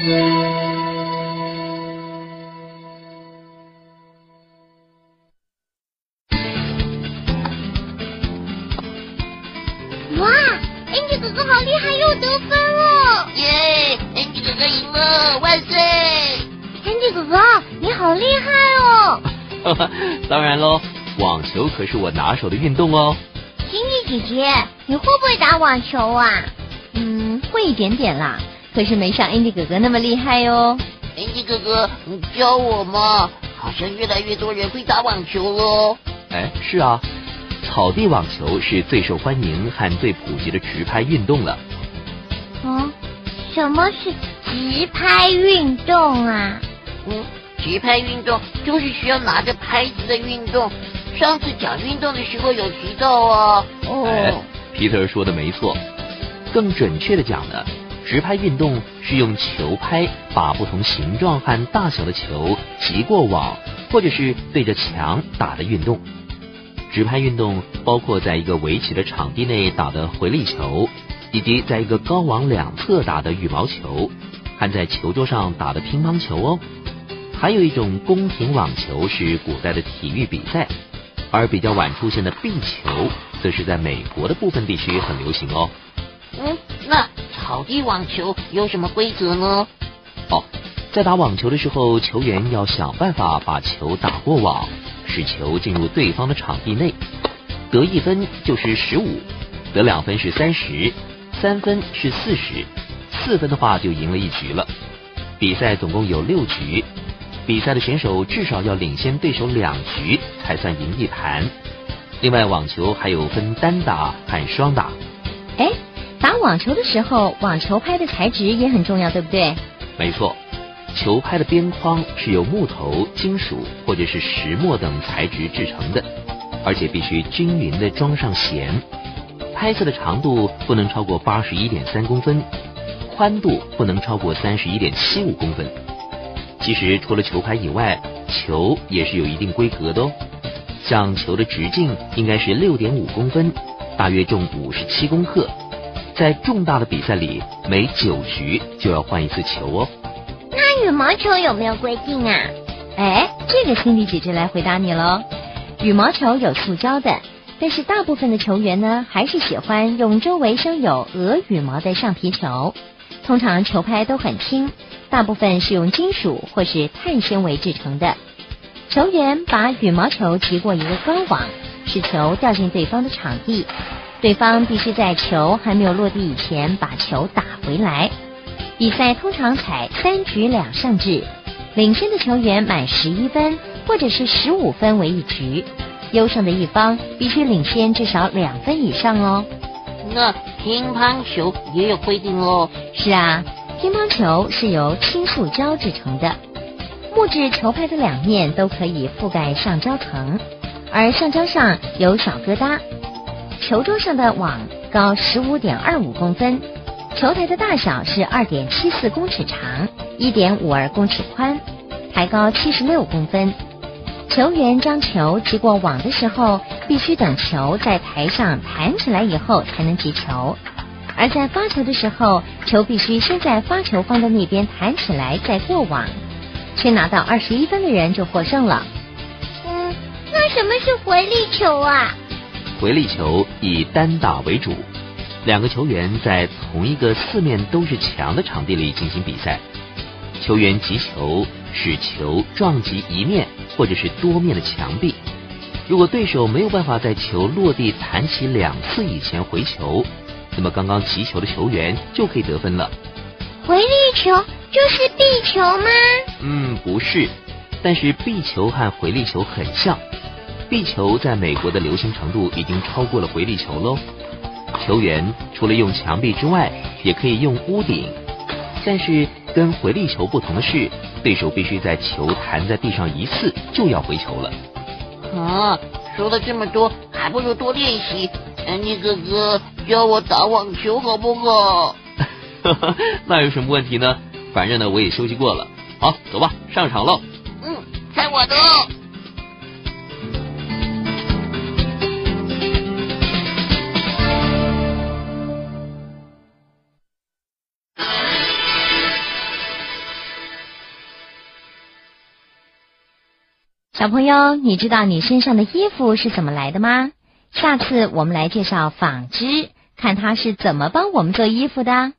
哇，Andy 哥哥好厉害，又得分了！耶，Andy 哥哥赢了，万岁！Andy 哥哥，你好厉害哦！哈哈，当然喽，网球可是我拿手的运动哦。星际姐姐，你会不会打网球啊？嗯，会一点点啦，可是没像 Andy 哥哥那么厉害哦。Andy 哥哥，你教我嘛？好像越来越多人会打网球喽。哎，是啊，草地网球是最受欢迎和最普及的直拍运动了。嗯，什么是直拍运动啊？嗯，直拍运动就是需要拿着拍子的运动。上次讲运动的时候有提到啊。哦，皮特说的没错。更准确的讲呢，直拍运动是用球拍把不同形状和大小的球击过网，或者是对着墙打的运动。直拍运动包括在一个围起的场地内打的回力球，以及在一个高网两侧打的羽毛球，和在球桌上打的乒乓球哦。还有一种宫廷网球是古代的体育比赛，而比较晚出现的壁球，则是在美国的部分地区很流行哦。嗯，那草地网球有什么规则呢？哦，在打网球的时候，球员要想办法把球打过网，使球进入对方的场地内。得一分就是十五，得两分是三十，三分是四十，四分的话就赢了一局了。比赛总共有六局，比赛的选手至少要领先对手两局才算赢一盘。另外，网球还有分单打和双打。哎。打网球的时候，网球拍的材质也很重要，对不对？没错，球拍的边框是由木头、金属或者是石墨等材质制成的，而且必须均匀的装上弦。拍子的长度不能超过八十一点三公分，宽度不能超过三十一点七五公分。其实除了球拍以外，球也是有一定规格的哦。像球的直径应该是六点五公分，大约重五十七公克。在重大的比赛里，每九局就要换一次球哦。那羽毛球有没有规定啊？哎，这个心理姐姐来回答你喽。羽毛球有塑胶的，但是大部分的球员呢，还是喜欢用周围生有鹅羽毛的橡皮球。通常球拍都很轻，大部分是用金属或是碳纤维制成的。球员把羽毛球击过一个高网，使球掉进对方的场地。对方必须在球还没有落地以前把球打回来。比赛通常采三局两胜制，领先的球员满十一分或者是十五分为一局，优胜的一方必须领先至少两分以上哦。那乒乓球也有规定哦。是啊，乒乓球是由轻塑胶制成的，木质球拍的两面都可以覆盖橡胶层，而橡胶上有小疙瘩。球桌上的网高十五点二五公分，球台的大小是二点七四公尺长，一点五二公尺宽，台高七十六公分。球员将球击过网的时候，必须等球在台上弹起来以后才能击球；而在发球的时候，球必须先在发球方的那边弹起来再过网。先拿到二十一分的人就获胜了。嗯，那什么是回力球啊？回力球以单打为主，两个球员在同一个四面都是墙的场地里进行比赛。球员击球，使球撞击一面或者是多面的墙壁。如果对手没有办法在球落地弹起两次以前回球，那么刚刚击球的球员就可以得分了。回力球就是壁球吗？嗯，不是，但是壁球和回力球很像。壁球在美国的流行程度已经超过了回力球喽。球员除了用墙壁之外，也可以用屋顶。但是跟回力球不同的是，对手必须在球弹在地上一次就要回球了。啊，说了这么多，还不如多练习。安妮哥哥教我打网球好不好？那有什么问题呢？反正呢，我也休息过了。好，走吧，上场喽。嗯，猜我的。小朋友，你知道你身上的衣服是怎么来的吗？下次我们来介绍纺织，看它是怎么帮我们做衣服的。